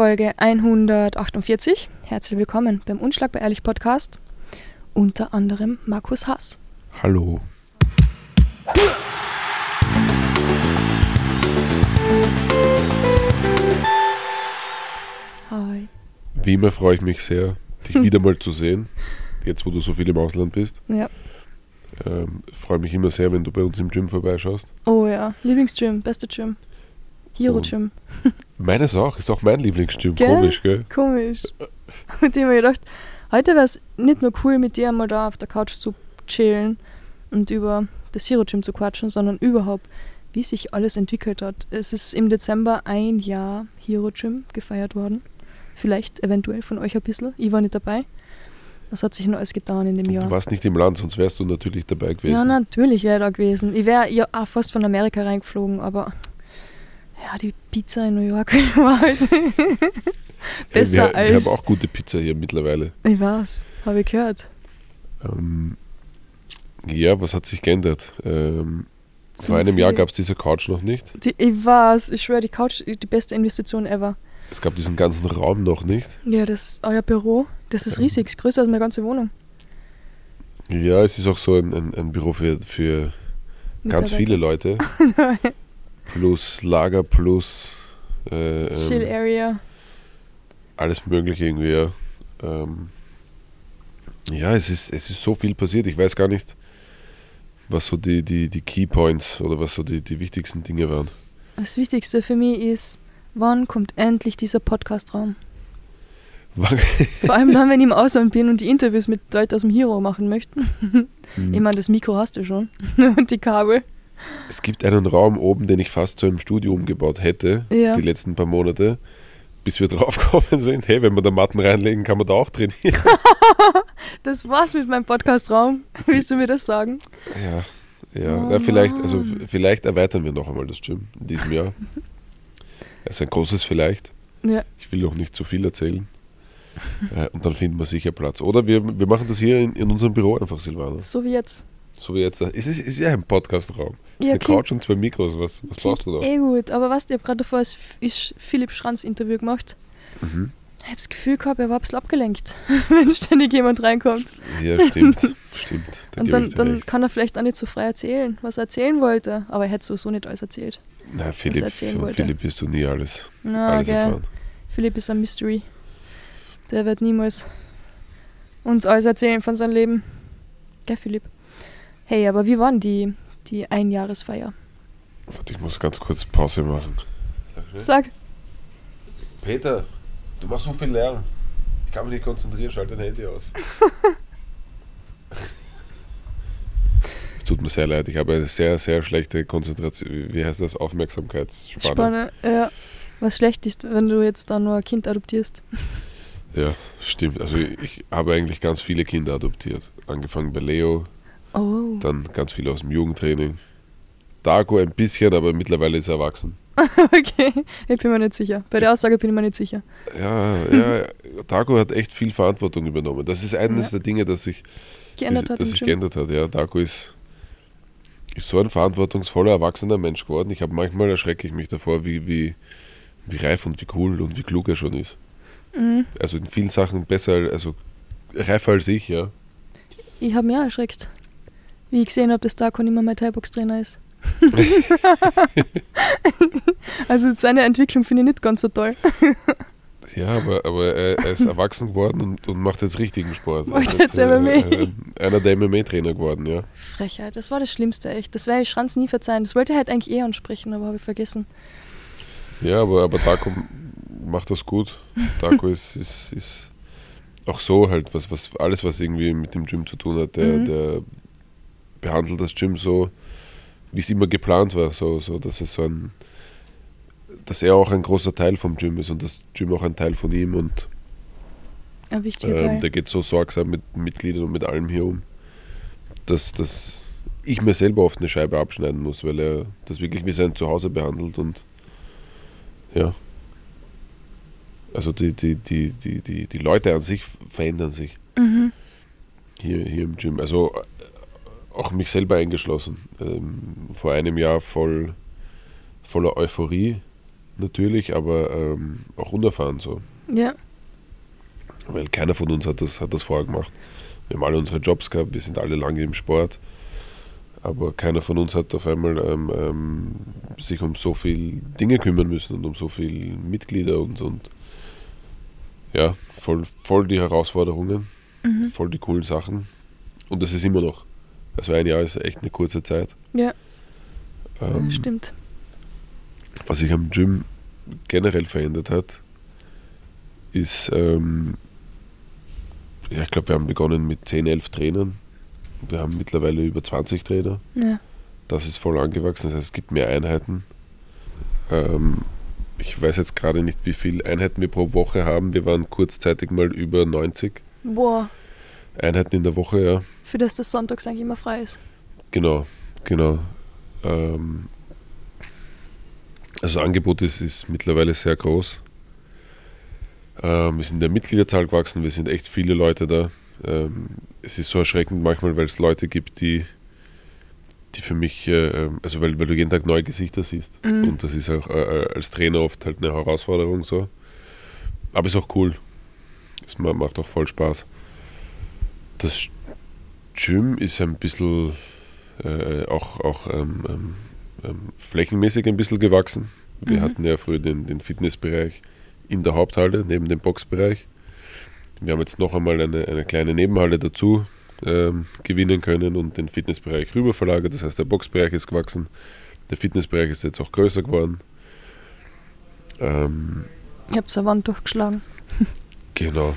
Folge 148. Herzlich willkommen beim Unschlagbar Ehrlich Podcast. Unter anderem Markus Haas. Hallo. Hi. Wie immer freue ich mich sehr, dich wieder mal zu sehen. Jetzt, wo du so viel im Ausland bist. Ja. Ähm, freue mich immer sehr, wenn du bei uns im Gym vorbeischaust. Oh ja, Lieblingsgym, beste Gym. Hero Gym. Meines auch, ist auch mein Lieblingsgym. Gell? Komisch, gell? Komisch. Und ich habe mir gedacht, heute wäre es nicht nur cool, mit dir mal da auf der Couch zu chillen und über das Hero Gym zu quatschen, sondern überhaupt, wie sich alles entwickelt hat. Es ist im Dezember ein Jahr Hero Gym gefeiert worden. Vielleicht eventuell von euch ein bisschen. Ich war nicht dabei. Was hat sich denn alles getan in dem Du Jahr? warst nicht im Land, sonst wärst du natürlich dabei gewesen. Ja, natürlich wäre ich da gewesen. Ich wäre ja auch fast von Amerika reingeflogen, aber ja, die Pizza in New York war halt Hey, besser wir, als. Wir haben auch gute Pizza hier mittlerweile. ich weiß, habe ich gehört. Ähm, ja, was hat sich geändert? Ähm, vor einem Jahr gab es diese Couch noch nicht. Die, ich weiß, ich schwöre, die Couch ist die beste Investition ever. Es gab diesen ganzen Raum noch nicht. Ja, das ist euer Büro. Das ist Ja. riesig, ist größer als meine ganze Wohnung. Ja, es ist auch so ein, ein, ein Büro für, für ganz viele Leute. plus Lager, plus äh, Chill ähm, Area. alles Mögliche irgendwie. Ja, ähm, ja es, ist, es ist so viel passiert. Ich weiß gar nicht, was so die, die, die Key Points oder was so die, die wichtigsten Dinge waren. Das Wichtigste für mich ist, wann kommt endlich dieser Podcast-Raum? Vor allem dann, wenn ich im Ausland bin und die Interviews mit Leuten aus dem Hero machen möchten. Ich meine, das Mikro hast du schon. und die Kabel. Es gibt einen Raum oben, den ich fast zu einem Studio umgebaut hätte, Ja. die letzten paar Monate, bis wir drauf gekommen sind, hey, wenn wir da Matten reinlegen, kann man da auch trainieren. Das war's mit meinem Podcast-Raum. Willst du mir das sagen? Ja, ja. Oh ja vielleicht, also Mann. f- vielleicht erweitern wir noch einmal das Gym in diesem Jahr. Das ist ein großes Vielleicht. Ja. Ich will noch nicht zu viel erzählen. Äh, Und dann finden wir sicher Platz. Oder wir, wir machen das hier in, in unserem Büro einfach, Silvana. So wie jetzt. So wie jetzt. Es ist, es ist ja ein Podcast-Raum. Es ist Ja, eine klingt- Couch und zwei Mikros. Was, was brauchst du da? Eh gut, aber was, ich habe gerade davor F- Philipp Schranz Interview gemacht. Mhm. Ich habe das Gefühl gehabt, er war ein bisschen abgelenkt, wenn ständig jemand reinkommt. Ja, stimmt. stimmt. Da Und dann, dann kann er vielleicht auch nicht so frei erzählen, was er erzählen wollte. Aber er hätte sowieso nicht alles erzählt. Na, Philipp, erzählen von wollte. Philipp wirst du nie alles, Na, alles gell. erfahren. Philipp ist ein Mystery. Der wird niemals uns alles erzählen von seinem Leben. Gell, Philipp? Hey, aber wie waren die, die Einjahresfeier? Warte, ich muss ganz kurz Pause machen. Sag. Sag. Peter, du machst so viel Lärm. Ich kann mich nicht konzentrieren, schalte dein Handy aus. es tut mir sehr leid, ich habe eine sehr, sehr schlechte Konzentration. Wie wie heißt das? Aufmerksamkeitsspanne. Spanne. Ja. Was schlecht ist, wenn du jetzt da nur ein Kind adoptierst. Ja, stimmt. Also ich habe eigentlich ganz viele Kinder adoptiert. Angefangen bei Leo, Oh. dann ganz viele aus dem Jugendtraining. Dago ein bisschen, aber mittlerweile ist er erwachsen. Okay, ich bin mir nicht sicher. Bei der Aussage bin ich mir nicht sicher. Ja, ja, Dago hat echt viel Verantwortung übernommen. Das ist eines Ja. der Dinge, das sich Geändert hat das sich geändert hat. Ja, Darko ist, ist so ein verantwortungsvoller, erwachsener Mensch geworden. Ich habe manchmal erschrecke ich mich davor, wie, wie, wie reif und wie cool und wie klug er schon ist. Mhm. Also in vielen Sachen besser, also reifer als ich, ja. Ich habe mich auch erschreckt, wie ich gesehen habe, dass Darko nicht mehr mein Thai-Box-Trainer ist. also seine Entwicklung finde ich nicht ganz so toll. Ja, aber, aber er, er ist erwachsen geworden und, und macht jetzt richtigen Sport. Er Macht jetzt äh, MMA. äh, einer der MMA-Trainer geworden, ja. Frechheit, das war das Schlimmste, echt. Das werde ich Schranz nie verzeihen. Das wollte ich halt eigentlich eh ansprechen, aber habe ich vergessen. Ja, aber, aber Darko macht das gut. Darko ist, ist, ist auch so halt, was, was, alles, was irgendwie mit dem Gym zu tun hat, der, Mhm. der behandelt das Gym so, wie es immer geplant war, so, so, dass es so ein, dass er auch ein großer Teil vom Gym ist und das Gym auch ein Teil von ihm und Ein wichtiger ähm, der geht so sorgsam mit Mitgliedern und mit allem hier um, dass, dass ich mir selber oft eine Scheibe abschneiden muss, weil er das wirklich wie sein Zuhause behandelt und ja. Also die, die, die, die, die, die Leute an sich verändern sich Mhm. hier, hier im Gym. Also auch mich selber eingeschlossen. Ähm, vor einem Jahr voll voller Euphorie, natürlich, aber ähm, auch unerfahren so. Ja. Weil keiner von uns hat das, hat das vorher gemacht. Wir haben alle unsere Jobs gehabt, wir sind alle lange im Sport, aber keiner von uns hat auf einmal ähm, ähm, sich um so viele Dinge kümmern müssen und um so viele Mitglieder und, und ja, voll, voll die Herausforderungen, Mhm. voll die coolen Sachen. Und das ist immer noch. Also ein Jahr ist echt eine kurze Zeit. Ja, Ähm, stimmt. was sich am Gym generell verändert hat, ist, ähm, ja, ich glaube, wir haben begonnen mit 10, 11 Trainern. Wir haben mittlerweile über 20 Trainer. Ja. Das ist voll angewachsen, das heißt, es gibt mehr Einheiten. Ähm, ich weiß jetzt gerade nicht, wie viele Einheiten wir pro Woche haben. Wir waren kurzzeitig mal über 90 Boah, Einheiten in der Woche, ja. für das das sonntags eigentlich immer frei ist. Genau, genau. Ähm, also Angebot ist, ist mittlerweile sehr groß. Ähm, wir sind in der Mitgliederzahl gewachsen, wir sind echt viele Leute da. Ähm, es ist so erschreckend manchmal, weil es Leute gibt, die, die für mich, äh, also weil, weil du jeden Tag neue Gesichter siehst. Mhm. Und das ist auch äh, als Trainer oft halt eine Herausforderung so. Aber ist auch cool. Es ma- macht auch voll Spaß. Das Gym ist ein bisschen äh, auch, auch ähm, ähm, ähm, flächenmäßig ein bisschen gewachsen. Wir Mhm. hatten ja früher den, den Fitnessbereich in der Haupthalle, neben dem Boxbereich. Wir haben jetzt noch einmal eine, eine kleine Nebenhalle dazu ähm, gewinnen können und den Fitnessbereich rüber verlagert. Das heißt, der Boxbereich ist gewachsen. Der Fitnessbereich ist jetzt auch größer geworden. Ähm, Ich hab's eine Wand durchgeschlagen. genau.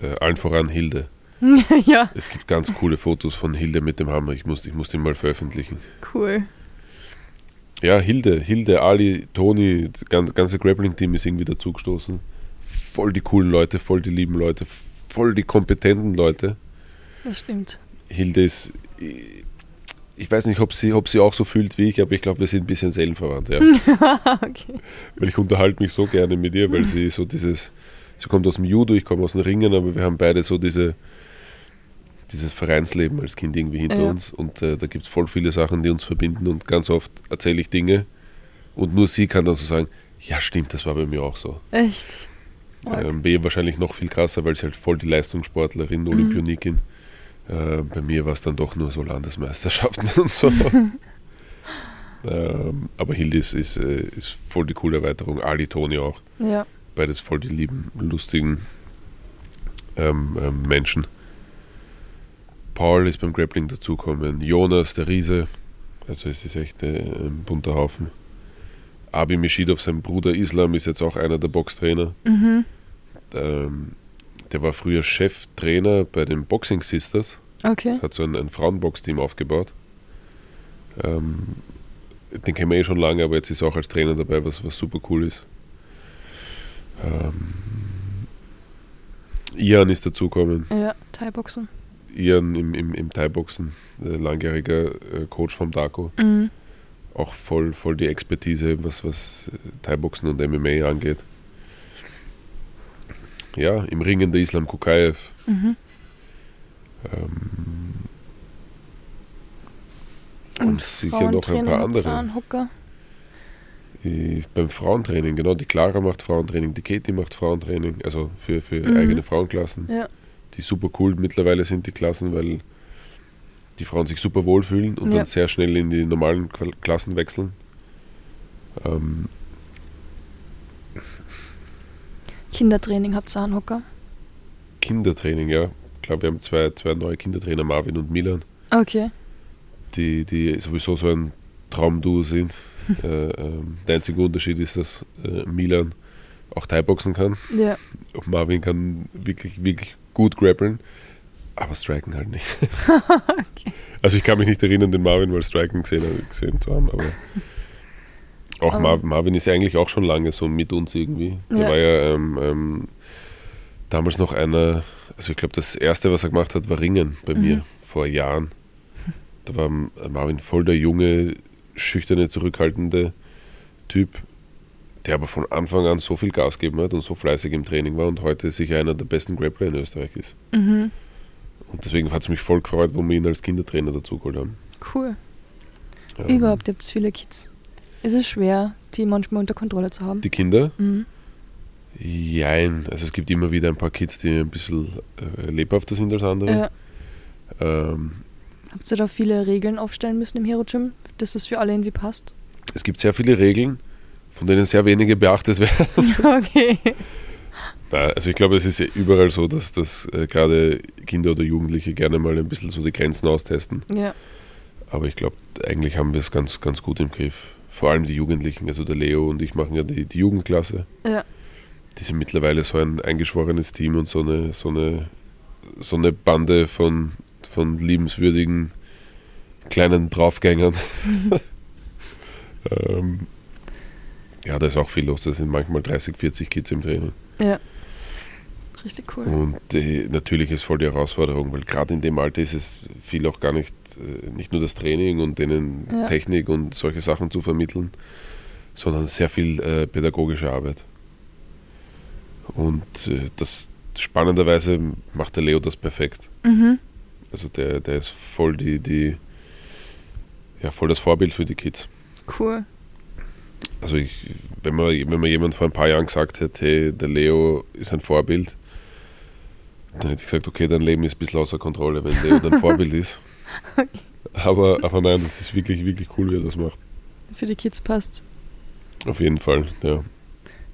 Äh, allen voran Hilde. ja, Es gibt ganz coole Fotos von Hilde mit dem Hammer. Ich muss, ich muss die mal veröffentlichen. cool. Ja, Hilde, Hilde, Ali, Toni, das gan- ganze Grappling-Team ist irgendwie dazugestoßen. Voll die coolen Leute, voll die lieben Leute, voll die kompetenten Leute. Das stimmt. Hilde ist, ich weiß nicht, ob sie, ob sie auch so fühlt wie ich, aber ich glaube, wir sind ein bisschen seelenverwandt. Ja. okay. weil ich unterhalte mich so gerne mit ihr, weil sie so dieses, sie kommt aus dem Judo, ich komme aus den Ringen, aber wir haben beide so diese, dieses Vereinsleben als Kind irgendwie hinter Ja. uns und äh, da gibt es voll viele Sachen, die uns verbinden und ganz oft erzähle ich Dinge und nur sie kann dann so sagen, ja stimmt, das war bei mir auch so. Echt. Ähm, bei ihr wahrscheinlich noch viel krasser, weil sie halt voll die Leistungssportlerin, Olympionikin. Äh, bei mir war es dann doch nur so Landesmeisterschaften und so. ähm, aber Hilde ist, ist, äh, ist voll die coole Erweiterung. Ali, Toni auch. Ja. Beides voll die lieben, lustigen ähm, ähm, Menschen. Paul ist beim Grappling dazukommen. Jonas, der Riese. Also es ist echt äh, ein bunter Haufen. Abi Mishidov, sein Bruder Islam, ist jetzt auch einer der Boxtrainer. Mhm. Ähm, der war früher Cheftrainer bei den Boxing Sisters, Okay. hat so ein, ein Frauenbox-Team aufgebaut. Ähm, den kennen wir eh schon lange, aber jetzt ist er auch als Trainer dabei, was, was super cool ist. Ähm, Ian ist dazugekommen. Ja, Thai-Boxen. Ian im, im, im Thai-Boxen, äh, langjähriger äh, Coach vom Daco. Mhm. Auch voll, voll die Expertise, was, was äh, Thai-Boxen und MMA angeht. Ja, im Ringen der Islam Kukayev. Mhm. Ähm, und sicher noch ein paar andere. Zahnhocker. Beim Frauentraining, genau, die Clara macht Frauentraining, die Katie macht Frauentraining, also für, für Mhm. eigene Frauenklassen, Ja. Die super cool mittlerweile sind, die Klassen, weil die Frauen sich super wohlfühlen und Ja. dann sehr schnell in die normalen Klassen wechseln. Ähm, Kindertraining habt Zahnhocker. Kindertraining, ja. Ich glaube, wir haben zwei, zwei neue Kindertrainer, Marvin und Milan, Okay. die, die sowieso so ein Traumduo sind. äh, ähm, der einzige Unterschied ist, dass äh, Milan auch Thai-Boxen kann. Ja. Und Marvin kann wirklich, wirklich gut grappeln, aber striken halt nicht. Also ich kann mich nicht erinnern, den Marvin mal striken gesehen, gesehen zu haben, aber auch Aber- Mar Marvin ist ja eigentlich auch schon lange so mit uns irgendwie. Der Ja. war ja ähm, ähm, damals noch einer, also ich glaube, das erste, was er gemacht hat, war Ringen bei Mhm. mir vor Jahren. Da war Marvin voll der junge, schüchterne, zurückhaltende Typ, der aber von Anfang an so viel Gas gegeben hat und so fleißig im Training war und heute sicher einer der besten Grappler in Österreich ist. Mhm. Und deswegen hat es mich voll gefreut, wo wir ihn als Kindertrainer dazu geholt haben. Cool. Ähm, Überhaupt, ihr habt viele Kids. Ist es schwer, die manchmal unter Kontrolle zu haben? Die Kinder? Mhm. Jein. Also es gibt immer wieder ein paar Kids, die ein bisschen äh, lebhafter sind als andere. Ja. Ähm, Habt ihr da viele Regeln aufstellen müssen im Hero Gym, dass das für alle irgendwie passt? es gibt sehr viele Regeln, von denen sehr wenige beachtet werden. okay. Nein, also ich glaube, es ist ja überall so, dass, dass äh, gerade Kinder oder Jugendliche gerne mal ein bisschen so die Grenzen austesten. Ja. Aber ich glaube, eigentlich haben wir es ganz, ganz gut im Griff. Vor allem die Jugendlichen, also der Leo und ich machen ja die, die Jugendklasse. Ja. Die sind mittlerweile so ein eingeschworenes Team und so eine, so eine, so eine Bande von, von liebenswürdigen kleinen Draufgängern. ähm, ja, da ist auch viel los. Da sind manchmal 30, 40 Kids im Training. Ja. Richtig cool. Und äh, natürlich ist voll die Herausforderung, weil gerade in dem Alter ist es viel auch gar nicht, äh, nicht nur das Training und denen Ja. Technik und solche Sachen zu vermitteln, sondern sehr viel äh, pädagogische Arbeit. Und äh, das spannenderweise macht der Leo das perfekt. Mhm. Also der, der ist voll die, die, ja, voll das Vorbild für die Kids. Cool. Also ich, wenn man, wenn man jemand vor ein paar Jahren gesagt hätte, hey, der Leo ist ein Vorbild, dann hätte ich gesagt, okay, dein Leben ist ein bisschen außer Kontrolle, wenn Leo dein Vorbild ist. Aber, aber nein, das ist wirklich, wirklich cool, wie er das macht. Für die Kids passt. Auf jeden Fall, ja.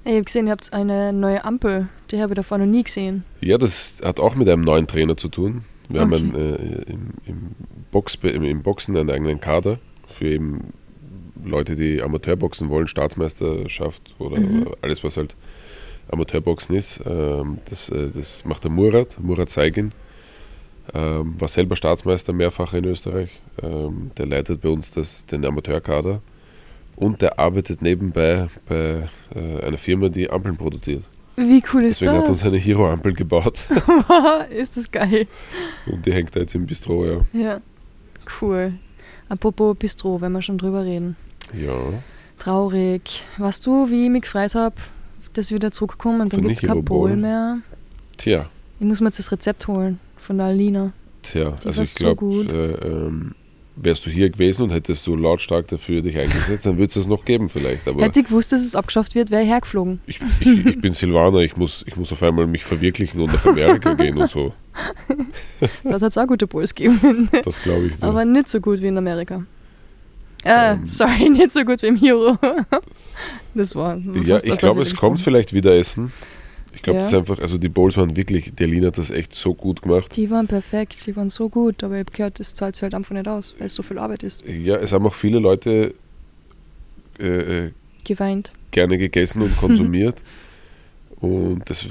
Ich habe gesehen, ihr habt eine neue Ampel. Die habe ich davor noch nie gesehen. Ja, das hat auch mit einem neuen Trainer zu tun. Wir haben Okay. einen, äh, im, im, Box, im, im Boxen einen eigenen Kader für eben Leute, die Amateurboxen wollen, Staatsmeisterschaft oder Mhm. alles, was halt Amateurboxen ist. Ähm, das, äh, das macht der Murat, Murat Saigin. Ähm, war selber Staatsmeister mehrfach in Österreich. Ähm, der leitet bei uns das, den Amateurkader. Und der arbeitet nebenbei bei äh, einer Firma, die Ampeln produziert. Wie cool ist Deswegen hat er uns das? eine Hero-Ampel gebaut. ist das geil. Und die hängt da jetzt im Bistro, ja. Ja. Cool. Apropos Bistro, wenn wir schon drüber reden. Ja, Traurig. Weißt du, wie ich mich gefreut habe, dass ich wieder zurückkomme und dann gibt es kein Bowl? Mehr? tja, Ich muss mir jetzt das Rezept holen von der Alina. tja. Die also ich so glaube, gut. äh, ähm, wärst du hier gewesen und hättest du lautstark dafür dich eingesetzt, dann würde es das noch geben vielleicht. Aber Hätte ich gewusst, dass es abgeschafft wird, wäre ich hergeflogen. ich, ich, ich bin Silvaner, ich muss, ich muss auf einmal mich verwirklichen und nach Amerika gehen und so. Dort hat es auch gute Bowls gegeben. Das glaube ich. Aber Nicht. nicht so gut wie in Amerika. Äh, Ähm. sorry, nicht so gut wie im Hero. Das war. Ja, ich glaube, es kommt vielleicht wieder Essen. Ich glaube, Ja. das ist einfach, also die Bowls waren wirklich, die Alina hat das echt so gut gemacht. Die waren perfekt, die waren so gut, aber ich habe gehört, das zahlt sich halt einfach nicht aus, weil es so viel Arbeit ist. Ja, es haben auch viele Leute äh, äh, Geweint. gerne gegessen und konsumiert. und das,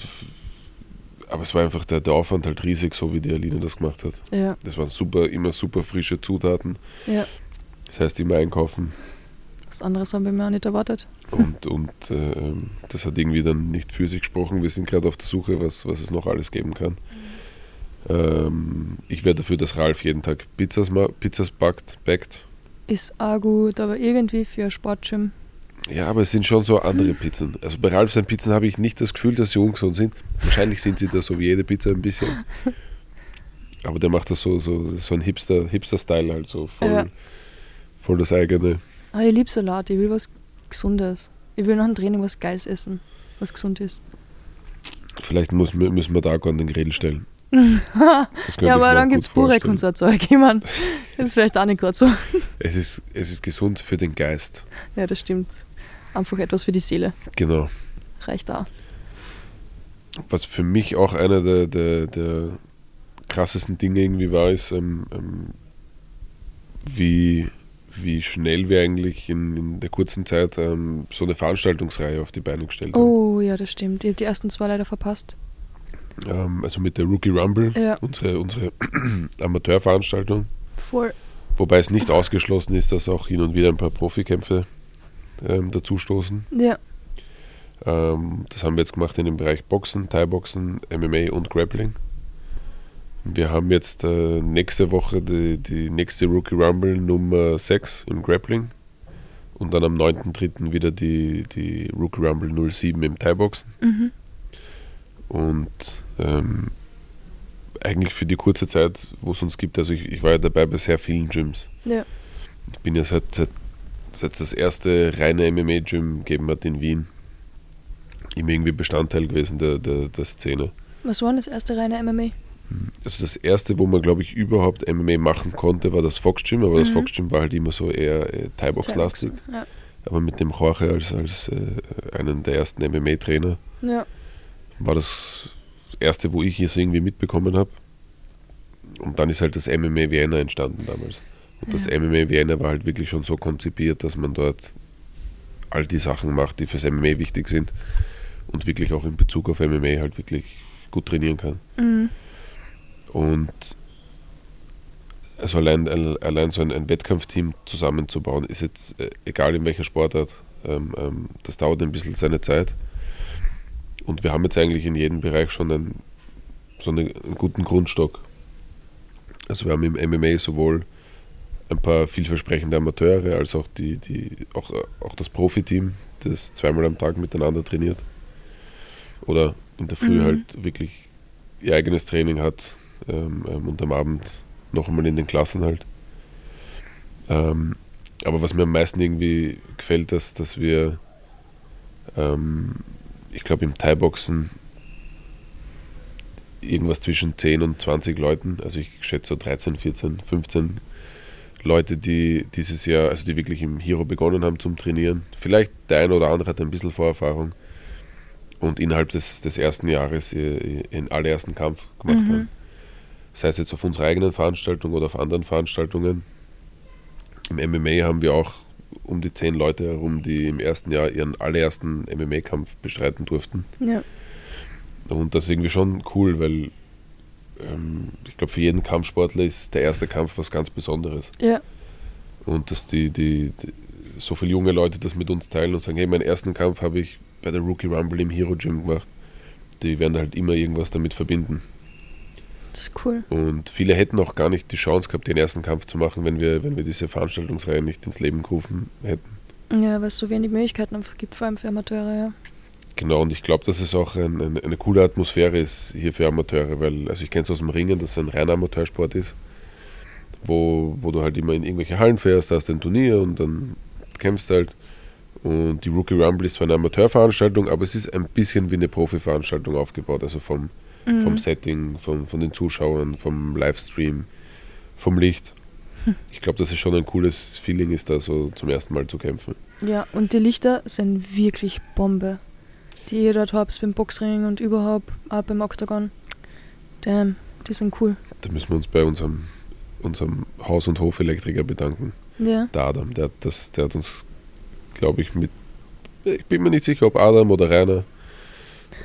aber es war einfach der, der Aufwand halt riesig, so wie die Aline das gemacht hat. Ja, Das waren super, immer super frische Zutaten. ja. Das heißt, immer einkaufen. Was anderes haben wir mir auch nicht erwartet. Und, und äh, das hat irgendwie dann nicht für sich gesprochen. Wir sind gerade auf der Suche, was, was es noch alles geben kann. Ähm, ich wäre dafür, dass Ralf jeden Tag Pizzas, Pizzas backt, backt. Ist auch gut, aber irgendwie für Sportgym. Ja, aber es sind schon so andere Pizzen. Also bei Ralf seinen Pizzen habe ich nicht das Gefühl, dass sie ungesund sind. Wahrscheinlich sind sie da so wie jede Pizza ein bisschen. Aber der macht das so, so, so ein Hipster, Hipster-Style halt so voll, Ja. Voll das eigene. Aber ich liebe Salat, ich will was Gesundes. Ich will nach dem Training was Geiles essen, was gesund ist. Vielleicht muss, müssen wir da an den Grill stellen. Ja, aber dann gibt es Burek und so ein Zeug. Ich mein, das ist vielleicht auch nicht gerade so. Es ist, es ist gesund für den Geist. Ja, das stimmt. Einfach etwas für die Seele. Genau. Reicht auch. Was für mich auch einer der, der, der krassesten Dinge irgendwie war, ist, ähm, ähm, wie, wie schnell wir eigentlich in, in der kurzen Zeit ähm, so eine Veranstaltungsreihe auf die Beine gestellt haben. Oh, ja, das stimmt. Ich habe die ersten zwei leider verpasst. Ähm, also mit der Rookie Rumble, Ja. unsere, unsere Amateurveranstaltung. Voll. Wobei es nicht ausgeschlossen ist, dass auch hin und wieder ein paar Profikämpfe ähm, dazustoßen. Ja, Ähm, das haben wir jetzt gemacht in dem Bereich Boxen, Thai-Boxen, MMA und Grappling. Wir haben jetzt äh, nächste Woche die, die nächste Rookie Rumble Nummer 6 im Grappling und dann am 9.3. wieder die, die Rookie Rumble 07 im Thai-Boxen. mhm. Und ähm, eigentlich für die kurze Zeit, wo es uns gibt, also ich, ich war ja dabei bei sehr vielen Gyms. ja. Ich bin ja seit, seit, seit das erste reine MMA-Gym gegeben hat in Wien, immer irgendwie Bestandteil gewesen der, der, der Szene. Was war denn das erste reine MMA? Also das erste, wo man, glaube ich, überhaupt MMA machen konnte, war das Fox Gym, aber das Mhm. Fox Gym war halt immer so eher äh, Thai-Box-lastig. Ja. Aber mit dem Jorge als, als äh, einen der ersten MMA-Trainer ja. war das erste, wo ich es irgendwie mitbekommen habe. Und dann ist halt das MMA Vienna entstanden damals. Und das Ja. MMA Vienna war halt wirklich schon so konzipiert, dass man dort all die Sachen macht, die fürs MMA wichtig sind und wirklich auch in Bezug auf MMA halt wirklich gut trainieren kann. Mhm. Und also allein, allein so ein, ein Wettkampfteam zusammenzubauen, ist jetzt äh, egal in welcher Sportart, ähm, ähm, das dauert ein bisschen seine Zeit. Und wir haben jetzt eigentlich in jedem Bereich schon einen, so eine, einen guten Grundstock. Also wir haben im MMA sowohl ein paar vielversprechende Amateure als auch, die, die, auch, auch das Profiteam, das zweimal am Tag miteinander trainiert. Oder in der Früh Mhm. halt wirklich ihr eigenes Training hat ähm, ähm, und am Abend noch einmal in den Klassen halt. Ähm, aber was mir am meisten irgendwie gefällt, dass, dass wir, ähm, ich glaube, im Thai-Boxen irgendwas zwischen 10 und 20 Leuten, also ich schätze so 13, 14, 15 Leute, die dieses Jahr, also die wirklich im Hero begonnen haben zum Trainieren. Vielleicht der eine oder andere hat ein bisschen Vorerfahrung und innerhalb des, des ersten Jahres ihr- ihren allerersten Kampf gemacht Mhm. haben. Sei es jetzt auf unserer eigenen Veranstaltung oder auf anderen Veranstaltungen. Im MMA haben wir auch um die zehn Leute herum, die im ersten Jahr ihren allerersten MMA-Kampf bestreiten durften. Ja. Und das ist irgendwie schon cool, weil ähm, ich glaube, für jeden Kampfsportler ist der erste Kampf was ganz Besonderes. Ja. Und dass die, die, die so viele junge Leute das mit uns teilen und sagen, hey, meinen ersten Kampf habe ich bei der Rookie Rumble im Hero Gym gemacht. Die werden halt immer irgendwas damit verbinden. Das ist cool. Und viele hätten auch gar nicht die Chance gehabt, den ersten Kampf zu machen, wenn wir, wenn wir diese Veranstaltungsreihe nicht ins Leben gerufen hätten. Ja, weil es so wenig Möglichkeiten einfach gibt, vor allem für Amateure, ja. Genau, und ich glaube, dass es auch ein, ein, eine coole Atmosphäre ist hier für Amateure, weil, also ich kenne es aus dem Ringen, dass es ein reiner Amateursport ist, wo, wo du halt immer in irgendwelche Hallen fährst, da hast du ein Turnier und dann kämpfst halt. Und die Rookie Rumble ist zwar eine Amateurveranstaltung, aber es ist ein bisschen wie eine Profi-Veranstaltung aufgebaut, also vom, Mhm. vom Setting, vom, von den Zuschauern, vom Livestream, vom Licht. Ich glaube, dass es schon ein cooles Feeling ist, da so zum ersten Mal zu kämpfen. Ja, und die Lichter sind wirklich Bombe. Die ihr dort habt beim Boxring und überhaupt auch beim Octagon. Damn, die sind cool. Da müssen wir uns bei unserem, unserem Haus- und Hofelektriker bedanken. Ja. Der Adam, der, das, der hat uns, glaube ich, mit. Ich bin mir nicht sicher, ob Adam oder Rainer.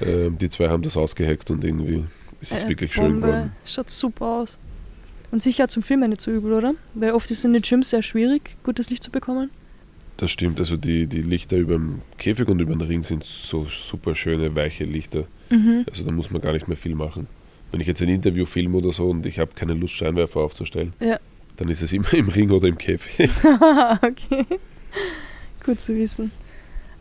Ähm, die zwei haben das ausgeheckt und irgendwie ist es Äh, wirklich schön Bombe. geworden. Schaut super aus. Und sicher zum Filmen nicht so übel, oder? Weil oft ist in den Gyms sehr schwierig, gutes Licht zu bekommen. Das stimmt, also die, die Lichter über dem Käfig und über den Ring sind so super schöne, weiche Lichter. Mhm. Also da muss man gar nicht mehr viel machen. Wenn ich jetzt ein Interview filme oder so und ich habe keine Lust, Scheinwerfer aufzustellen, Ja. dann ist es immer im Ring oder im Käfig. okay. Gut zu wissen.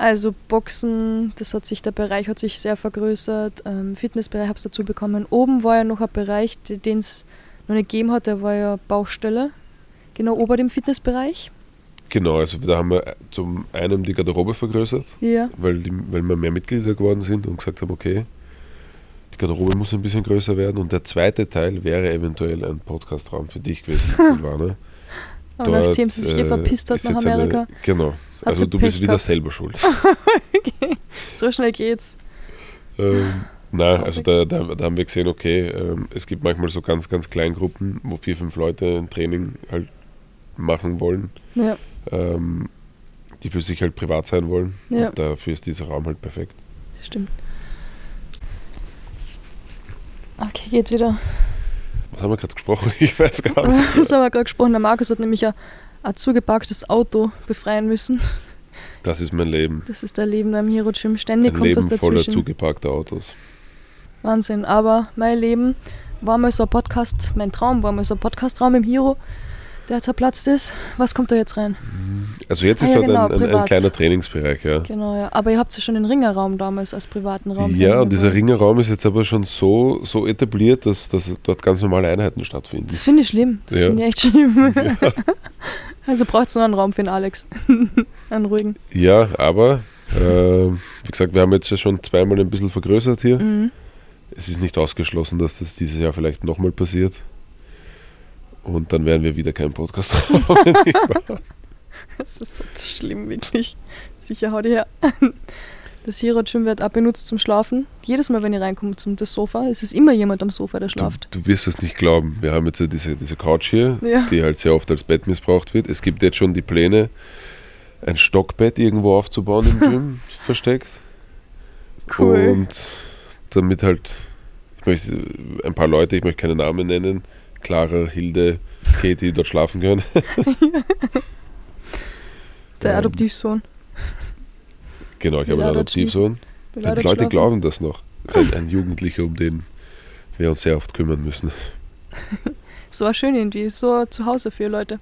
Also Boxen, das hat sich, der Bereich hat sich sehr vergrößert. Ähm, Fitnessbereich habe es dazu bekommen. Oben war ja noch ein Bereich, den es noch nicht gegeben hat, der war ja Baustelle. Genau ober dem Fitnessbereich. genau, also da haben wir zum einen die Garderobe vergrößert, Ja. weil, die, weil wir mehr Mitglieder geworden sind und gesagt haben, okay, die Garderobe muss ein bisschen größer werden. Und der zweite Teil wäre eventuell ein Podcastraum für dich gewesen, Silvana. Aber Dort, nachdem sie sich eh äh, verpisst hat ist nach jetzt eine- Amerika, genau. Also sie du bist Pech wieder gehabt. selber schuld. so schnell geht's. ähm, Traurig. also da, da, da haben wir gesehen, okay, ähm, es gibt manchmal so ganz, ganz kleine Gruppen, wo vier, fünf Leute ein Training halt machen wollen, Ja. ähm, die für sich halt privat sein wollen. Ja. Und dafür ist dieser Raum halt perfekt. Stimmt. Okay, geht wieder. Was haben wir gerade gesprochen? Ich weiß gar nicht. Das haben wir gerade gesprochen. Der Markus hat nämlich ein, ein zugeparktes Auto befreien müssen. Das ist mein Leben. Das ist der Leben am Hero Gym. Ständig Ein kommt was Leben voller dazwischen. zugeparkter Autos. Wahnsinn. Aber mein Leben war mal so ein Podcast, mein Traum war mal so ein Podcastraum im Hero, der zerplatzt ist. Was kommt da jetzt rein? Also jetzt Ah, ist ja, genau, ein, ein, ein privat. kleiner Trainingsbereich, ja. Genau, ja. Aber ihr habt ja schon den Ringerraum damals als privaten Raum. Ja, und dieser. Ringerraum ist jetzt aber schon so, so etabliert, dass, dass dort ganz normale Einheiten stattfinden. Das finde ich schlimm. Das Ja. finde ich echt schlimm. Also braucht es noch einen Raum für den Alex. einen ruhigen. Ja, aber äh, wie gesagt, wir haben jetzt ja schon zweimal ein bisschen vergrößert hier. Mhm. Es ist nicht ausgeschlossen, dass das dieses Jahr vielleicht nochmal passiert. Und dann werden wir wieder keinen Podcast haben. Das ist so schlimm, wirklich. Sicher, hau dir her. Das Gym wird auch benutzt zum Schlafen. Jedes Mal, wenn ihr reinkommt zum das Sofa, ist es immer jemand am Sofa, der du, schlaft. du wirst es nicht glauben. Wir haben jetzt ja diese, diese Couch hier, Ja. die halt sehr oft als Bett missbraucht wird. Es gibt jetzt schon die Pläne, ein Stockbett irgendwo aufzubauen im Gym, versteckt. Cool. Und damit halt, ich möchte ein paar Leute, ich möchte keine Namen nennen, Clara, Hilde, Katie dort schlafen können. der ähm, Adoptivsohn. Genau, ich habe einen Adoptivsohn. Die Leute schlafen? glauben das noch. Ist ein, ein Jugendlicher, um den wir uns sehr oft kümmern müssen. Es war schön irgendwie. So zu Hause für Leute.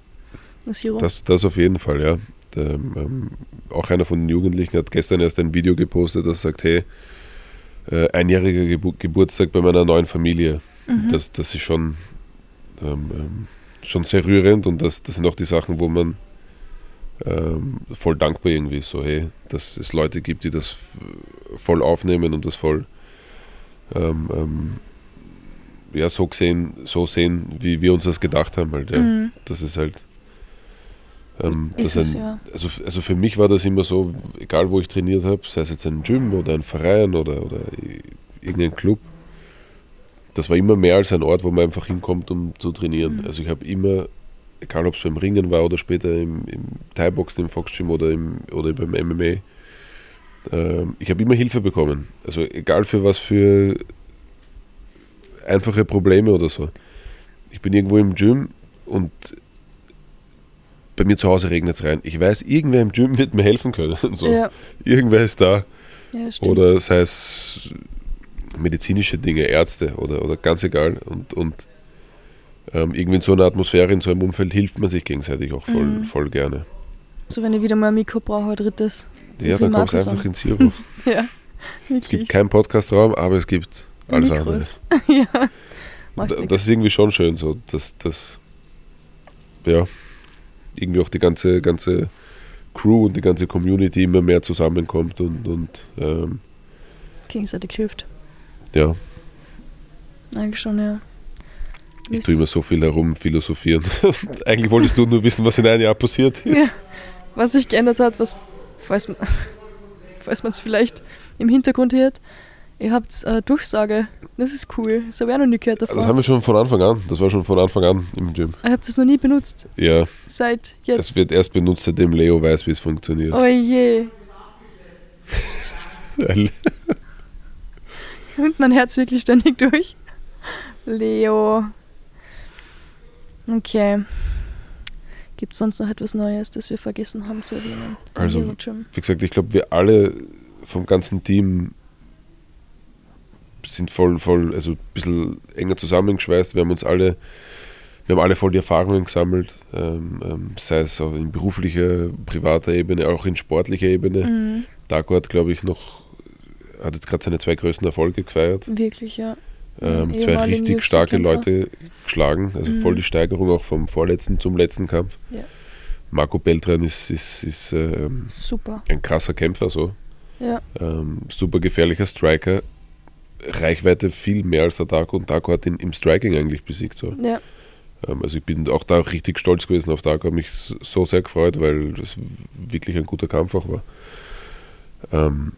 Das Hero. Das, das auf jeden Fall, ja. Der, ähm, auch einer von den Jugendlichen hat gestern erst ein Video gepostet, das sagt, hey, äh, einjähriger Gebu Geburtstag bei meiner neuen Familie. Mhm. Das, das ist schon, ähm, ähm, schon sehr rührend und das, das sind auch die Sachen, wo man ähm, voll dankbar irgendwie. So, hey, dass es Leute gibt, die das voll aufnehmen und das voll ähm, ähm, ja, so, gesehen, so sehen, wie wir uns das gedacht haben. Halt, ja. Mhm. Das ist halt. Ähm, Ist das es, ein, ja. also, also für mich war das immer so, egal wo ich trainiert habe, sei es jetzt ein Gym oder ein Verein oder, oder irgendein Club, das war immer mehr als ein Ort, wo man einfach hinkommt, um zu trainieren. Mhm. Also ich habe immer, egal ob es beim Ringen war oder später im, im Thai-Boxen, im Fox-Gym oder, im, oder beim MMA, ähm, ich habe immer Hilfe bekommen. Also egal für was für einfache Probleme oder so. Ich bin irgendwo im Gym und bei mir zu Hause regnet es rein. Ich weiß, irgendwer im Gym wird mir helfen können. So. Ja, Irgendwer ist da. ja. Oder sei es medizinische Dinge, Ärzte oder, oder ganz egal. Und, und ähm, irgendwie in so einer Atmosphäre, in so einem Umfeld hilft man sich gegenseitig auch voll, Mhm. voll gerne. so, wenn ich wieder mal ein Mikro brauche, ein drittes. Ja, dann kommst du einfach ins Hero. Ja, Es wirklich. gibt keinen Podcastraum, aber es gibt alles andere. Mikros. ja. Macht Und nix. das ist irgendwie schon schön, so dass das ja irgendwie auch die ganze ganze Crew und die ganze Community immer mehr zusammenkommt und, und ähm, Gegenseitig hilft. ja, Eigentlich schon, ja. Ich tue immer so viel herum philosophieren. Eigentlich wolltest du nur wissen, was in einem Jahr passiert ist. Ja. Was sich geändert hat, was, falls man es vielleicht im Hintergrund hört, ihr habt äh, Durchsage. Das ist cool. Das habe ich auch noch nie gehört davon. Das haben wir schon von Anfang an. Das war schon von Anfang an im Gym. ich habe das noch nie benutzt. Ja, Seit es jetzt. wird erst benutzt, seitdem Leo weiß, wie es funktioniert. Oh je. Und mein Herz wirklich ständig durch. Leo. Okay. Gibt es sonst noch etwas Neues, das wir vergessen haben zu erwähnen? Also- wie gesagt, ich glaube, wir alle vom ganzen Team sind voll, voll, also ein bisschen enger zusammengeschweißt. Wir haben uns alle, wir haben alle voll die Erfahrungen gesammelt, ähm, ähm, sei es auch in beruflicher, privater Ebene, auch in sportlicher Ebene. Mhm. Dago hat, glaube ich, noch, hat jetzt gerade seine zwei größten Erfolge gefeiert. Wirklich, ja. Ähm, Mhm, zwei richtig starke. Leute geschlagen, also Mhm. voll die Steigerung auch vom vorletzten zum letzten Kampf. Ja. Marco Beltran ist, ist, ist ähm, Super. ein krasser Kämpfer, so. Ja. Ähm, super gefährlicher Striker. Reichweite viel mehr als der Darko und Darko hat ihn im Striking eigentlich besiegt. So. Ja. Ähm, also ich bin auch da richtig stolz gewesen auf Darko, habe mich so sehr gefreut, weil das wirklich ein guter Kampf auch war. Ähm,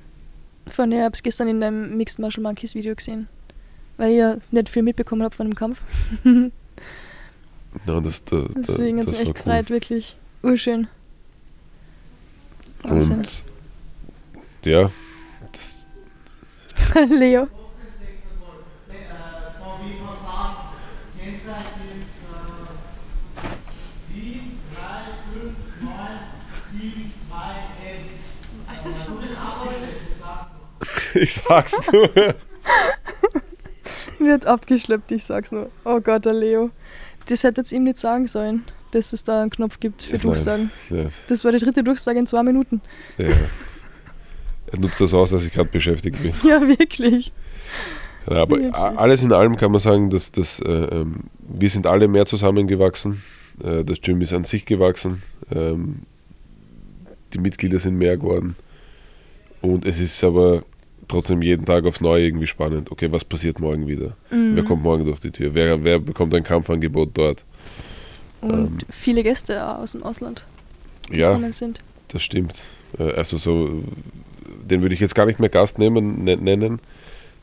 Von der habe ich gestern in deinem Mixed Martial Monkeys Video gesehen. Weil ich ja nicht viel mitbekommen habe von dem Kampf. na, das, da, Deswegen hat es mich echt cool. gefreut, wirklich. Urschön. Wahnsinn. Und ja, das, Leo. ich sag's nur. Wird abgeschleppt, ich sag's nur. Oh Gott, der Leo. Das hätte jetzt ihm nicht sagen sollen, dass es da einen Knopf gibt für Nein. Durchsagen. Ja, Das war die dritte Durchsage in zwei Minuten. ja. Er nutzt das aus, dass ich gerade beschäftigt bin. Ja, wirklich. Ja, aber Wirklich. alles in allem kann man sagen, dass, dass äh, ähm, wir sind alle mehr zusammengewachsen. Äh, das Gym ist an sich gewachsen. Ähm, die Mitglieder sind mehr geworden. Und es ist aber trotzdem jeden Tag aufs Neue irgendwie spannend. Okay, was passiert morgen wieder? Mhm. Wer kommt morgen durch die Tür? Wer, wer bekommt ein Kampfangebot dort? Und ähm, viele Gäste aus dem Ausland die Ja, gekommen sind. das stimmt. Äh, Also so, den würde ich jetzt gar nicht mehr Gast nehmen, ne- nennen,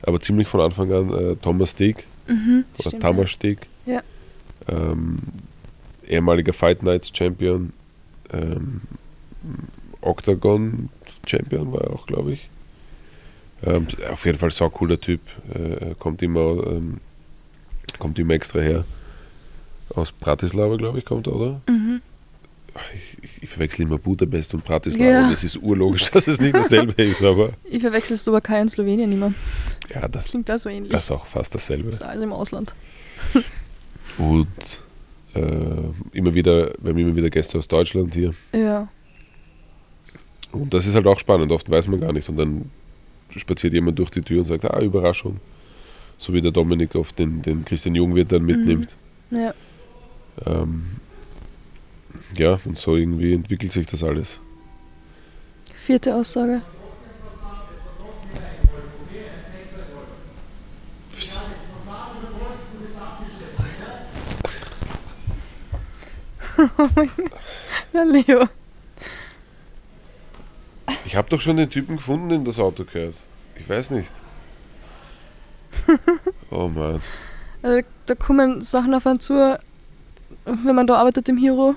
aber ziemlich von Anfang an äh, Thomas Steg Mhm, oder stimmt, Tamas Steg. Ja. Ähm, ehemaliger Fight Nights Champion, ähm, Octagon Champion war er auch, glaube ich. Ähm, auf jeden Fall sau cooler Typ. Äh, kommt immer ähm, kommt immer extra her. Aus Bratislava, glaube ich, kommt er, oder? Mhm. Ich, ich, ich verwechsel immer Budapest und Bratislava. Ja. Und es ist urlogisch, dass es nicht dasselbe ist, aber Ich verwechsel Slowakei und Slowenien immer. ja, das, Klingt da so ähnlich. das ist auch fast dasselbe. Das ist alles im Ausland. Und äh, immer wieder, wir haben immer wieder Gäste aus Deutschland hier. Ja. Und das ist halt auch spannend, oft weiß man gar nicht. Und dann spaziert jemand durch die Tür und sagt, ah, Überraschung. So wie der Dominik oft den, den Christian Jungwirt dann mitnimmt. Ja. Ähm, ja, und so irgendwie entwickelt sich das alles. Vierte Aussage. oh mein Gott. Ja, Leo. Ich habe doch schon den Typen gefunden, den das Auto gehört. Ich weiß nicht. Oh Mann. Also, da kommen Sachen auf einen zu, wenn man da arbeitet im Hero,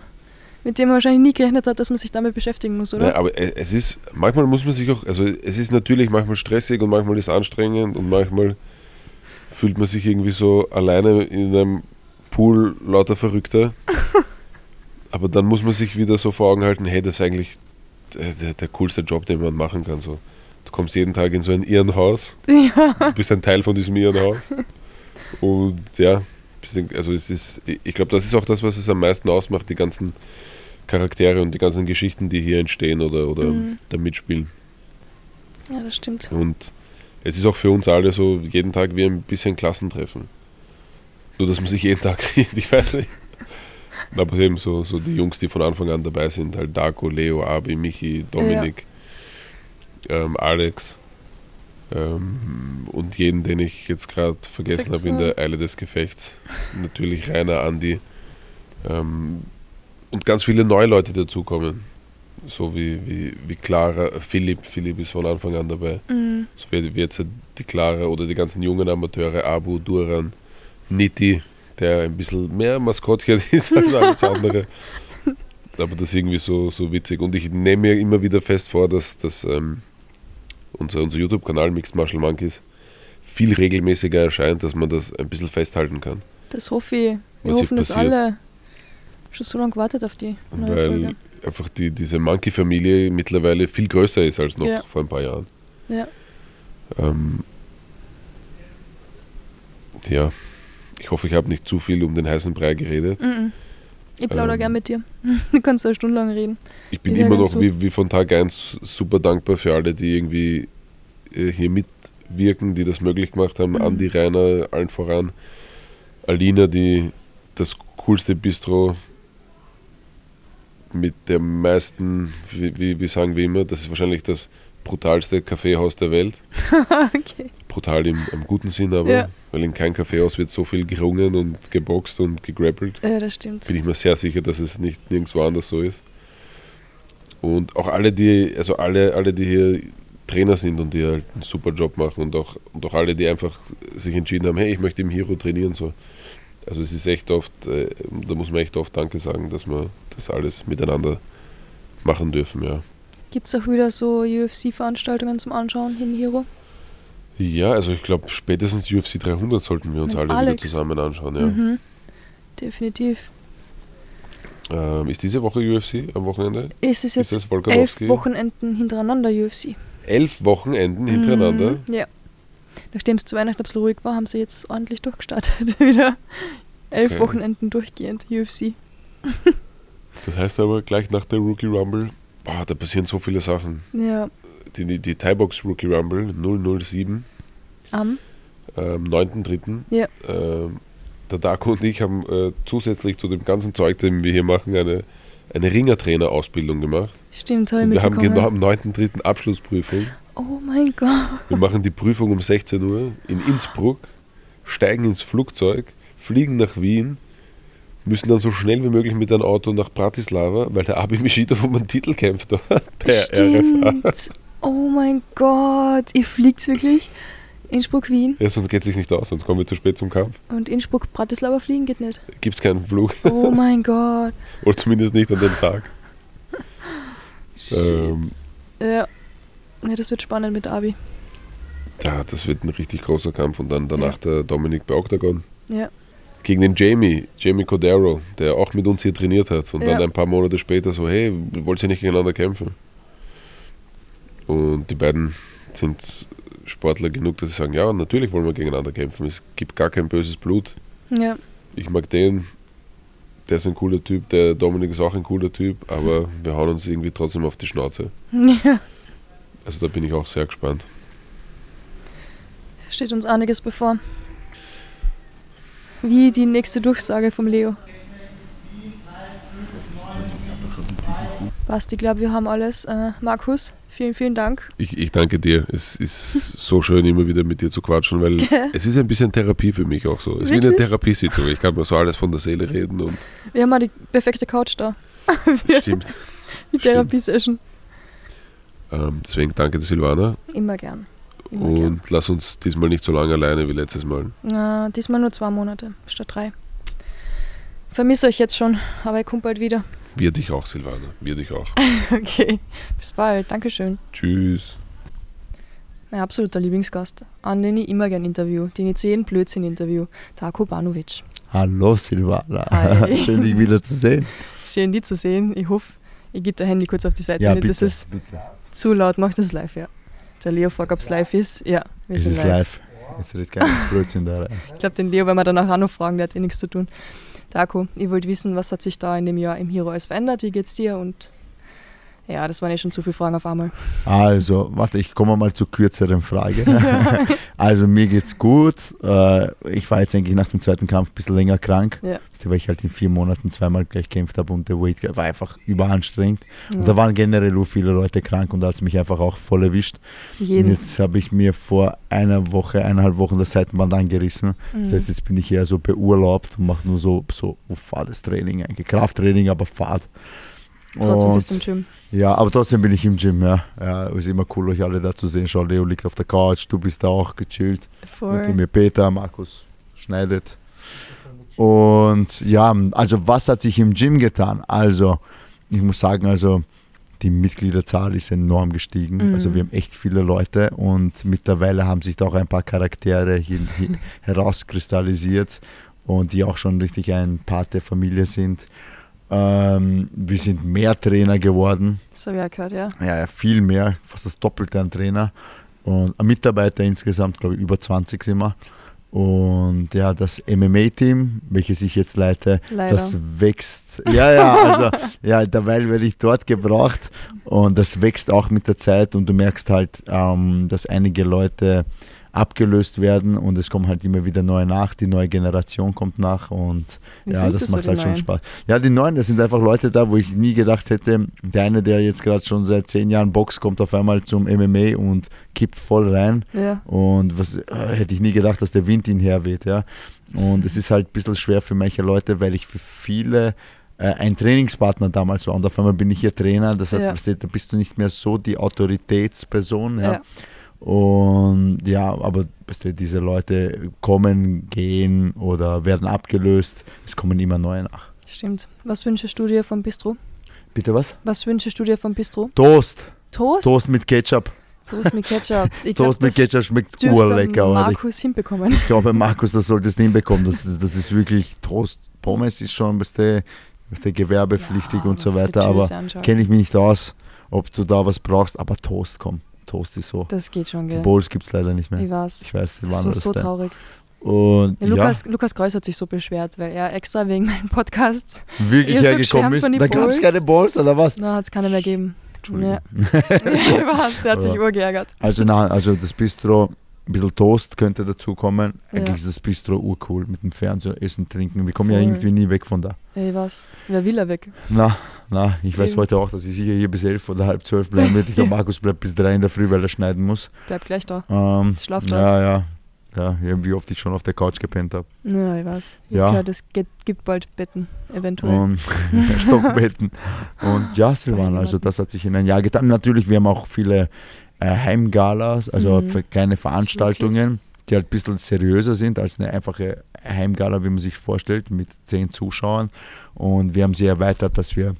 mit dem man wahrscheinlich nie gerechnet hat, dass man sich damit beschäftigen muss, oder? Nein, aber e- es ist, manchmal muss man sich auch, also es ist natürlich manchmal stressig und manchmal ist es anstrengend und manchmal fühlt man sich irgendwie so alleine in einem Pool lauter Verrückter. aber dann muss man sich wieder so vor Augen halten, hey, das ist eigentlich der, der, der coolste Job, den man machen kann. So. Du kommst jeden Tag in so ein Irrenhaus, Ja. du bist ein Teil von diesem Irrenhaus. Und ja, also es ist, ich glaube, das ist auch das, was es am meisten ausmacht, die ganzen Charaktere und die ganzen Geschichten, die hier entstehen oder, oder Mhm. da mitspielen. ja, das stimmt. Und es ist auch für uns alle so jeden Tag wie ein bisschen Klassentreffen. Nur, dass man sich jeden Tag sieht, ich weiß nicht. Aber eben so, so die Jungs, die von Anfang an dabei sind, halt Darko, Leo, Abi, Michi, Dominik, ähm, Alex ähm, und jeden, den ich jetzt gerade vergessen habe in der Eile des Gefechts. Natürlich Rainer, Andi ähm, und ganz viele neue Leute dazukommen. So wie, wie, wie Clara, Philipp, Philipp ist von Anfang an dabei. Mhm. So wie, wie jetzt die Clara oder die ganzen jungen Amateure, Abu, Duran, Niti, der ein bisschen mehr Maskottchen ist als alles andere. Aber das ist irgendwie so, so witzig. Und ich nehme mir immer wieder fest vor, dass, dass ähm, unser, unser YouTube-Kanal Mixed Martial Monkeys viel regelmäßiger erscheint, dass man das ein bisschen festhalten kann. Das hoffe ich. Wir hoffen, dass alle schon so lange gewartet auf die neue Weil Folge. einfach die, diese Monkey-Familie mittlerweile viel größer ist als noch Ja. vor ein paar Jahren. Ja. Ähm, ja, ich hoffe, ich habe nicht zu viel um den heißen Brei geredet. Mhm. Ich plaudere Ähm. gern mit dir. Du kannst eine Stunde lang reden. Ich bin ja immer noch wie, wie von Tag 1 super dankbar für alle, die irgendwie äh, hier mitwirken, die das möglich gemacht haben. Mhm. Andi, Rainer, allen voran. Alina, die das coolste Bistro mit der meisten, wie, wie, wie sagen wir immer, das ist wahrscheinlich das brutalste Kaffeehaus der Welt. okay. Brutal im, im guten Sinn, aber Ja. weil in kein Kaffeehaus wird so viel gerungen und geboxt und gegrappelt. Ja, das stimmt. Bin ich mir sehr sicher, dass es nicht nirgendwo anders so ist. Und auch alle, die, also alle, alle, die hier Trainer sind und die halt einen super Job machen und auch, und auch alle, die einfach sich entschieden haben, hey, ich möchte im Hero trainieren. So. Also es ist echt oft, äh, da muss man echt oft Danke sagen, dass wir das alles miteinander machen dürfen, ja. Gibt es auch wieder so UFC-Veranstaltungen zum Anschauen im Hero? Ja, also ich glaube, spätestens UFC 300 sollten wir uns alle Alex. wieder zusammen anschauen. Ja. Mhm. Definitiv. Ähm, ist diese Woche UFC am Wochenende? Es ist Ist jetzt das elf? Wochenenden hintereinander UFC. Elf Wochenenden hintereinander. Mhm. Ja. Nachdem es zu Weihnachten ein bisschen ruhig war, haben sie jetzt ordentlich durchgestartet. wieder elf Okay. Wochenenden durchgehend UFC. Das heißt aber gleich nach der Rookie Rumble, boah, da passieren so viele Sachen. Ja. Die, die, die Thai-Box Rookie Rumble 007 Am. am 9.3. Ja. Ähm, der Darko und ich haben äh, zusätzlich zu dem ganzen Zeug, den wir hier machen, eine, eine Ringertrainer-Ausbildung gemacht. Stimmt, habe ich Und wir haben genau am 9.3. Abschlussprüfung. Oh mein Gott. Wir machen die Prüfung um 16 Uhr in Innsbruck, steigen ins Flugzeug, fliegen nach Wien, müssen dann so schnell wie möglich mit einem Auto nach Bratislava, weil der Abi Mischitov um einen Titel kämpft per RFA. Stimmt. Oh mein Gott. Ihr fliegt wirklich? Innsbruck, Wien. Ja, sonst geht es sich nicht aus, sonst kommen wir zu spät zum Kampf. Und Innsbruck, Bratislava fliegen geht nicht. Gibt es keinen Flug, Oh mein Gott. oder zumindest nicht an dem Tag. Ähm, Ja. ja. Das wird spannend mit Abi. Ja, das wird ein richtig großer Kampf und dann danach der Dominik bei Octagon. Ja. Gegen den Jamie, Jamie Cordero, der auch mit uns hier trainiert hat und Ja. dann ein paar Monate später so, hey, wollt ihr nicht gegeneinander kämpfen? Und die beiden sind Sportler genug, dass sie sagen, ja, natürlich wollen wir gegeneinander kämpfen. Es gibt gar kein böses Blut. Ja. Ich mag den, der ist ein cooler Typ, der Dominik ist auch ein cooler Typ, aber wir hauen uns irgendwie trotzdem auf die Schnauze. ja. Also da bin ich auch sehr gespannt. Steht uns einiges bevor. Wie die nächste Durchsage vom Leo. Passt, ich glaube, wir haben alles. Äh, Markus, vielen, vielen Dank. Ich, ich danke dir. Es ist so schön, immer wieder mit dir zu quatschen, weil es ist ein bisschen Therapie für mich auch so. Es ist wie eine? Therapiesitzung. Ich kann mir so alles von der Seele reden und Wir haben mal die perfekte Couch da. stimmt. Die Therapiesession. Ähm, deswegen danke dir, Silvana. Immer gern. Immer gern. Und lass uns diesmal nicht so lange alleine wie letztes Mal. Äh, diesmal nur zwei Monate statt drei. Vermisse euch jetzt schon, aber ich komme bald wieder. Wir dich auch, Silvana. Wir dich auch. Okay, bis bald. Dankeschön. Tschüss. Mein absoluter Lieblingsgast, an den ich immer gern interview, den ich zu jedem Blödsinn interview, Darko Banovic. Hallo Silvana. Hi. Schön, dich wieder zu sehen. Schön, die zu sehen. Ich hoffe, ihr gebt das Handy kurz auf die Seite, Ja, nicht, bitte. dass es bitte. zu laut macht, dass es live ja. Der Leo fragt, ob es live ist. Ja, wir Es sind ist live. live. Es redet kein Blödsinn da rein. Ich glaube, den Leo werden wir danach auch noch fragen, der hat eh nichts zu tun. Darko, ich wollte wissen, was hat sich da in dem Jahr im Hero alles verändert? Wie geht's dir? Und ja, das waren eh schon zu viele Fragen auf einmal. Also, warte, ich komme mal zur kürzeren Frage. also, mir geht's gut. Äh, Ich war jetzt eigentlich nach dem zweiten Kampf ein bisschen länger krank, Ja. weil ich halt in vier Monaten zweimal gleich gekämpft habe und der Weight war einfach überanstrengend. Ja. Und da waren generell nur viele Leute krank und da hat es mich einfach auch voll erwischt. Und Jeden. jetzt habe ich mir vor einer Woche, eineinhalb Wochen das Seitenband angerissen. Das Mhm. heißt, jetzt bin ich eher so beurlaubt und mache nur so, so fades Training, eigentlich Krafttraining, aber Fahrt. Trotzdem Und- bist du im Gym. Ja, aber trotzdem bin ich im Gym, ja. ja. Ist immer cool, euch alle da zu sehen. Schau, Leo liegt auf der Couch, du bist da auch gechillt. Mit mir Peter, Markus schneidet. Und ja, also was hat sich im Gym getan? Also, ich muss sagen, also die Mitgliederzahl ist enorm gestiegen. Mhm. Also wir haben echt viele Leute und mittlerweile haben sich da auch ein paar Charaktere hier, hier herauskristallisiert und die auch schon richtig ein Part der Familie sind. Ähm, wir sind mehr Trainer geworden. Das habe ich auch gehört, ja. Ja, viel mehr, fast das Doppelte an Trainer. Und Mitarbeiter insgesamt, glaube ich, über 20 sind wir. Und ja, das MMA-Team, welches ich jetzt leite, Leider. das wächst. Ja, ja, also ja, derweil werde ich dort gebraucht und das wächst auch mit der Zeit und du merkst halt, ähm, dass einige Leute abgelöst werden und es kommen halt immer wieder neue nach, die neue Generation kommt nach und Wie ja, das so, macht die halt schon Neuen? Spaß. Ja, die Neuen, das sind einfach Leute da, wo ich nie gedacht hätte, der eine, der jetzt gerade schon seit zehn Jahren boxt, kommt auf einmal zum MMA und kippt voll rein. Ja. Und was äh, hätte ich nie gedacht, dass der Wind ihn herweht, ja. Und es ist halt ein bisschen schwer für manche Leute, weil ich für viele äh, ein Trainingspartner damals war und auf einmal bin ich hier Trainer. Das hat, Ja. da bist du nicht mehr so die Autoritätsperson, ja. Ja. Und ja, aber du, diese Leute kommen, gehen oder werden abgelöst. Es kommen immer neue nach. Stimmt. Was wünschst du dir vom Bistro? Bitte was? Was wünschst du dir vom Bistro? Toast. Toast? Toast mit Ketchup. Toast mit Ketchup. Ich glaub, Toast mit das Ketchup schmeckt urlecker. aber ich Markus hinbekommen. Ich glaube, Markus, das solltest du hinbekommen. Das, ist- das ist wirklich Toast. Pommes ist schon, was der, was der gewerbepflichtig und so weiter, aber kenne ich mich nicht aus, ob du da was brauchst. Aber Toast, komm. Toast ist so. Das geht schon, Die gell? Bowls gibt es leider nicht mehr. Ich weiß. Ich weiß, die Das waren war das so da. traurig. Und Ja, ja, Lukas, Lukas Kreuz hat sich so beschwert, weil er extra wegen meinem Podcast, wirklich so hergekommen geschwärmt ist. die Da gab es keine Balls oder was? na, hat es keiner mehr gegeben. Entschuldigung. Ja. weiß, er hat sich urgeärgert. Also nein, also das Bistro ein bisschen Toast könnte dazukommen. Ja. Eigentlich ist das Bistro urcool mit dem Fernseher, Essen, Trinken. Wir kommen ja Voll. irgendwie nie weg von da. Ey, was? Wer will er weg? Na, na, ich weiß heute auch, dass ich sicher hier bis elf oder halb zwölf bleiben wird. Ich glaube, Markus bleibt bis drei in der Früh, weil er schneiden muss. Bleib gleich da. Ähm, Schlaft ja, ja, ja, ja, wie oft ich schon auf der Couch gepennt habe. Ja, ich weiß. Ich Ja. ja. gehört, es geht, gibt bald Betten, eventuell. Und Stockbetten. Und ja, Silvana, also das hat sich in ein Jahr getan. Natürlich, wir haben auch viele äh, Heimgalas, also Mhm. für kleine Veranstaltungen, die halt ein bisschen seriöser sind als eine einfache Heimgala, wie man sich vorstellt, mit zehn Zuschauern. Und wir haben sie erweitert, dass wir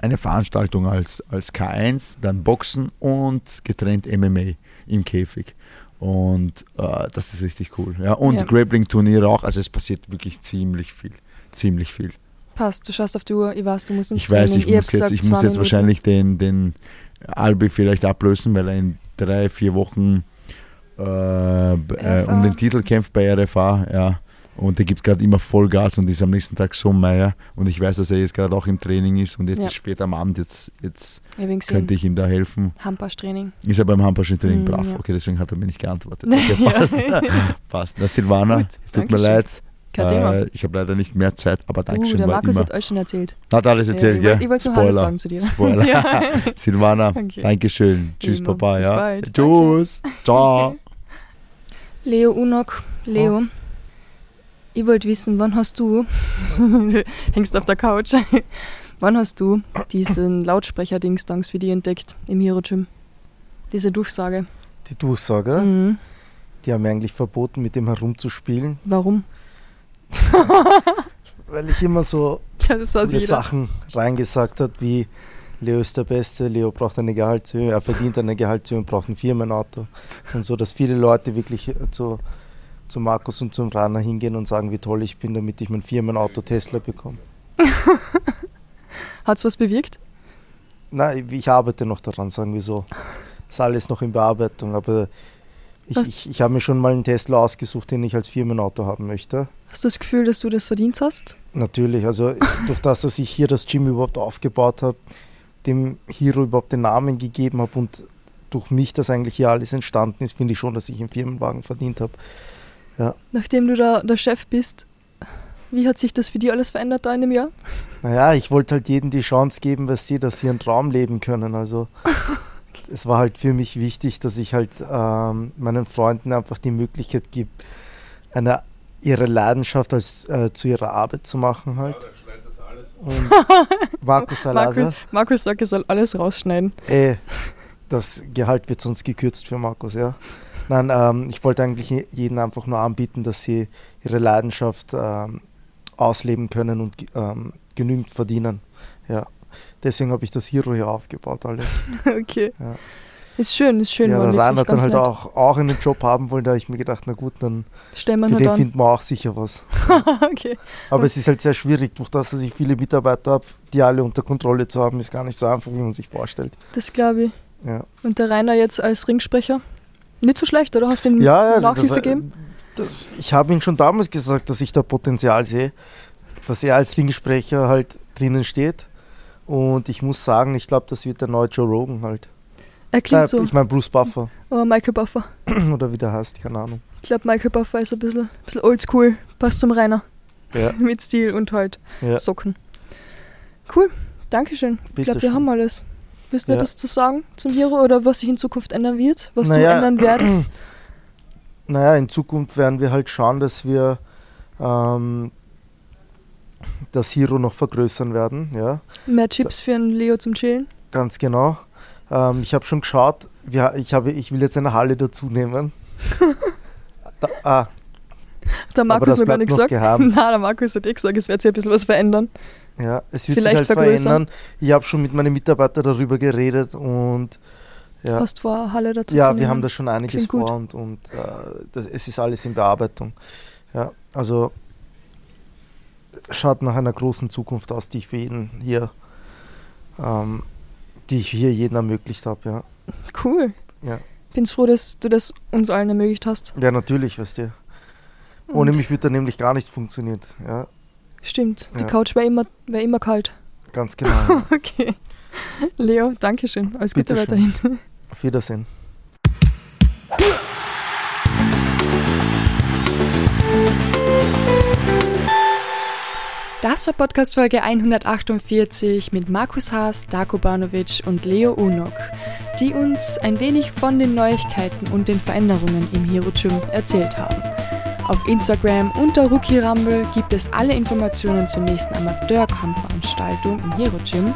eine Veranstaltung als, als K1, dann Boxen und getrennt MMA im Käfig. Und äh, das ist richtig cool. Ja. Und Ja. Grappling-Turniere auch. Also es passiert wirklich ziemlich viel. Ziemlich viel. Passt, du schaust auf die Uhr, ich weiß, du musst ins Ich weiß, ich muss jetzt, ich muss jetzt wahrscheinlich den, den Albi vielleicht ablösen, weil er in drei, vier Wochen äh, äh, um den Titel kämpft bei RFA. Ja. Und der gibt gerade immer Vollgas und ist am nächsten Tag so meier. Und ich weiß, dass er jetzt gerade auch im Training ist und jetzt Ja. ist spät am Abend, jetzt, jetzt Ich könnte ich ihm da helfen. Hampasch-Training. Ist er beim Hampasch-Training Mm, brav? ja. Okay, deswegen hat er mir nicht geantwortet. Okay, passt. passt. Na, Silvana, Gut, tut mir leid. Kein Thema. Äh, ich habe leider nicht mehr Zeit, aber Du, Dankeschön. der Markus immer, hat alles schon erzählt. hat alles erzählt, ja, gell? ich wollte nur Hallo sagen zu dir. Spoiler. Ja. Silvana, Okay. Dankeschön. Tschüss, Immer. Papa. Bis ja. bald. Tschüss. Ciao. Leo Unok, Leo, ich wollte wissen, wann hast du, hängst auf der Couch, wann hast du diesen Lautsprecher-Dings-Dangs für die entdeckt im Hero Gym? Diese Durchsage. Die Durchsage, Mhm. die haben mir eigentlich verboten, mit dem herumzuspielen, Warum? weil ich immer so Ja. Sachen reingesagt hat, wie Leo ist der Beste, Leo braucht eine Gehaltserhöhung, er verdient eine Gehaltserhöhung, braucht ein Firmenauto. Und so, dass viele Leute wirklich äh, zu, zu Markus und zum Rana hingehen und sagen, wie toll ich bin, damit ich mein Firmenauto Tesla bekomme. Hat es was bewirkt? Nein, ich arbeite noch daran, sagen wir so. Ist alles noch in Bearbeitung, aber ich, ich, ich habe mir schon mal einen Tesla ausgesucht, den ich als Firmenauto haben möchte. Hast du das Gefühl, dass du das verdient hast? Natürlich, also durch das, dass ich hier das Gym überhaupt aufgebaut habe, dem Hero überhaupt den Namen gegeben habe und durch mich das eigentlich hier alles entstanden ist, finde ich schon, dass ich einen Firmenwagen verdient habe. Nachdem du da der Chef bist, wie hat sich das für dich alles verändert da in einem Jahr? Naja, ich wollte halt jedem die Chance geben, dass sie, dass sie einen Traum leben können. Also es war halt für mich wichtig, dass ich halt ähm, meinen Freunden einfach die Möglichkeit gebe, eine, ihre Leidenschaft als, äh, zu ihrer Arbeit zu machen halt. Und Markus Salazar. Markus, Markus sagt, er soll alles rausschneiden. Ey, das Gehalt wird sonst gekürzt für Markus, ja. Nein, ähm, ich wollte eigentlich je- jedem einfach nur anbieten, dass sie ihre Leidenschaft ähm, ausleben können und ähm, genügend verdienen. Ja. Deswegen habe ich das Hero hier aufgebaut, alles. okay. Ja. Ist schön, ist schön. ja, der wirklich, hat dann halt nett. auch, auch einen Job haben wollen, da habe ich mir gedacht, na gut, dann Stellen wir für den finden wir auch sicher was. okay. Aber es ist halt sehr schwierig, durch das, dass ich viele Mitarbeiter habe, die alle unter Kontrolle zu haben, ist gar nicht so einfach, wie man sich vorstellt. Das glaube ich. Ja. Und der Rainer jetzt als Ringsprecher? Nicht so schlecht, oder? Hast du ihm Ja, ja, Nachhilfe gegeben? Ich habe ihm schon damals gesagt, dass ich da Potenzial sehe, dass er als Ringsprecher halt drinnen steht. Und ich muss sagen, ich glaube, das wird der neue Joe Rogan halt. Er klingt Äh, so. Ich meine Bruce Buffer Oh, Michael Buffer. oder wie der heißt, keine Ahnung. Ich glaube, Michael Buffer ist ein bisschen, bisschen oldschool. Passt zum Rainer. Ja, Mit Stil und halt ja. Socken. Cool. Dankeschön. Ich glaube, wir haben alles. Willst du Ja. etwas zu sagen zum Hero oder was sich in Zukunft ändern wird? Was Naja, du ändern werdest? Naja, in Zukunft werden wir halt schauen, dass wir ähm, das Hero noch vergrößern werden. Ja, Mehr Chips für einen Leo zum Chillen? ganz genau. Ähm, ich habe schon geschaut, wir, ich, habe, ich will jetzt eine Halle dazu nehmen. da, ah, Der Markus das noch gar nicht gesagt. geheim. Nein, der Markus hat eh gesagt, es wird sich ein bisschen was verändern. Ja, es wird Vielleicht sich halt vergrößern. verändern. Ich habe schon mit meinen Mitarbeitern darüber geredet und ja, Hast vor, Halle dazu zu ja wir haben da schon einiges vor und, und äh, das, es ist alles in Bearbeitung. Ja, also schaut nach einer großen Zukunft aus, die ich für jeden hier, ähm, die ich hier jedem ermöglicht habe, ja. Cool. Ja. Bin's froh, dass du das uns allen ermöglicht hast. Ja, natürlich, weißt du. Ohne mich würde da nämlich gar nichts funktioniert, ja. Stimmt, die ja. Couch wäre immer, wär immer kalt. Ganz genau. Okay. Leo, danke schön. Alles Bitte Gute schön. weiterhin. Auf Wiedersehen. Das war Podcast Folge 148 mit Markus Haas, Darko Banovic und Leo Unok, die uns ein wenig von den Neuigkeiten und den Veränderungen im Hero Gym erzählt haben. Auf Instagram unter Rookie Rumble gibt es alle Informationen zur nächsten Amateurkampfveranstaltung im Hero Gym.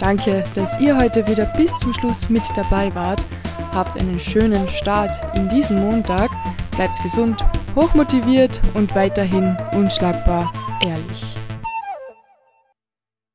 Danke, dass ihr heute wieder bis zum Schluss mit dabei wart. Habt einen schönen Start in diesen Montag. Bleibt gesund, hochmotiviert und weiterhin unschlagbar ehrlich.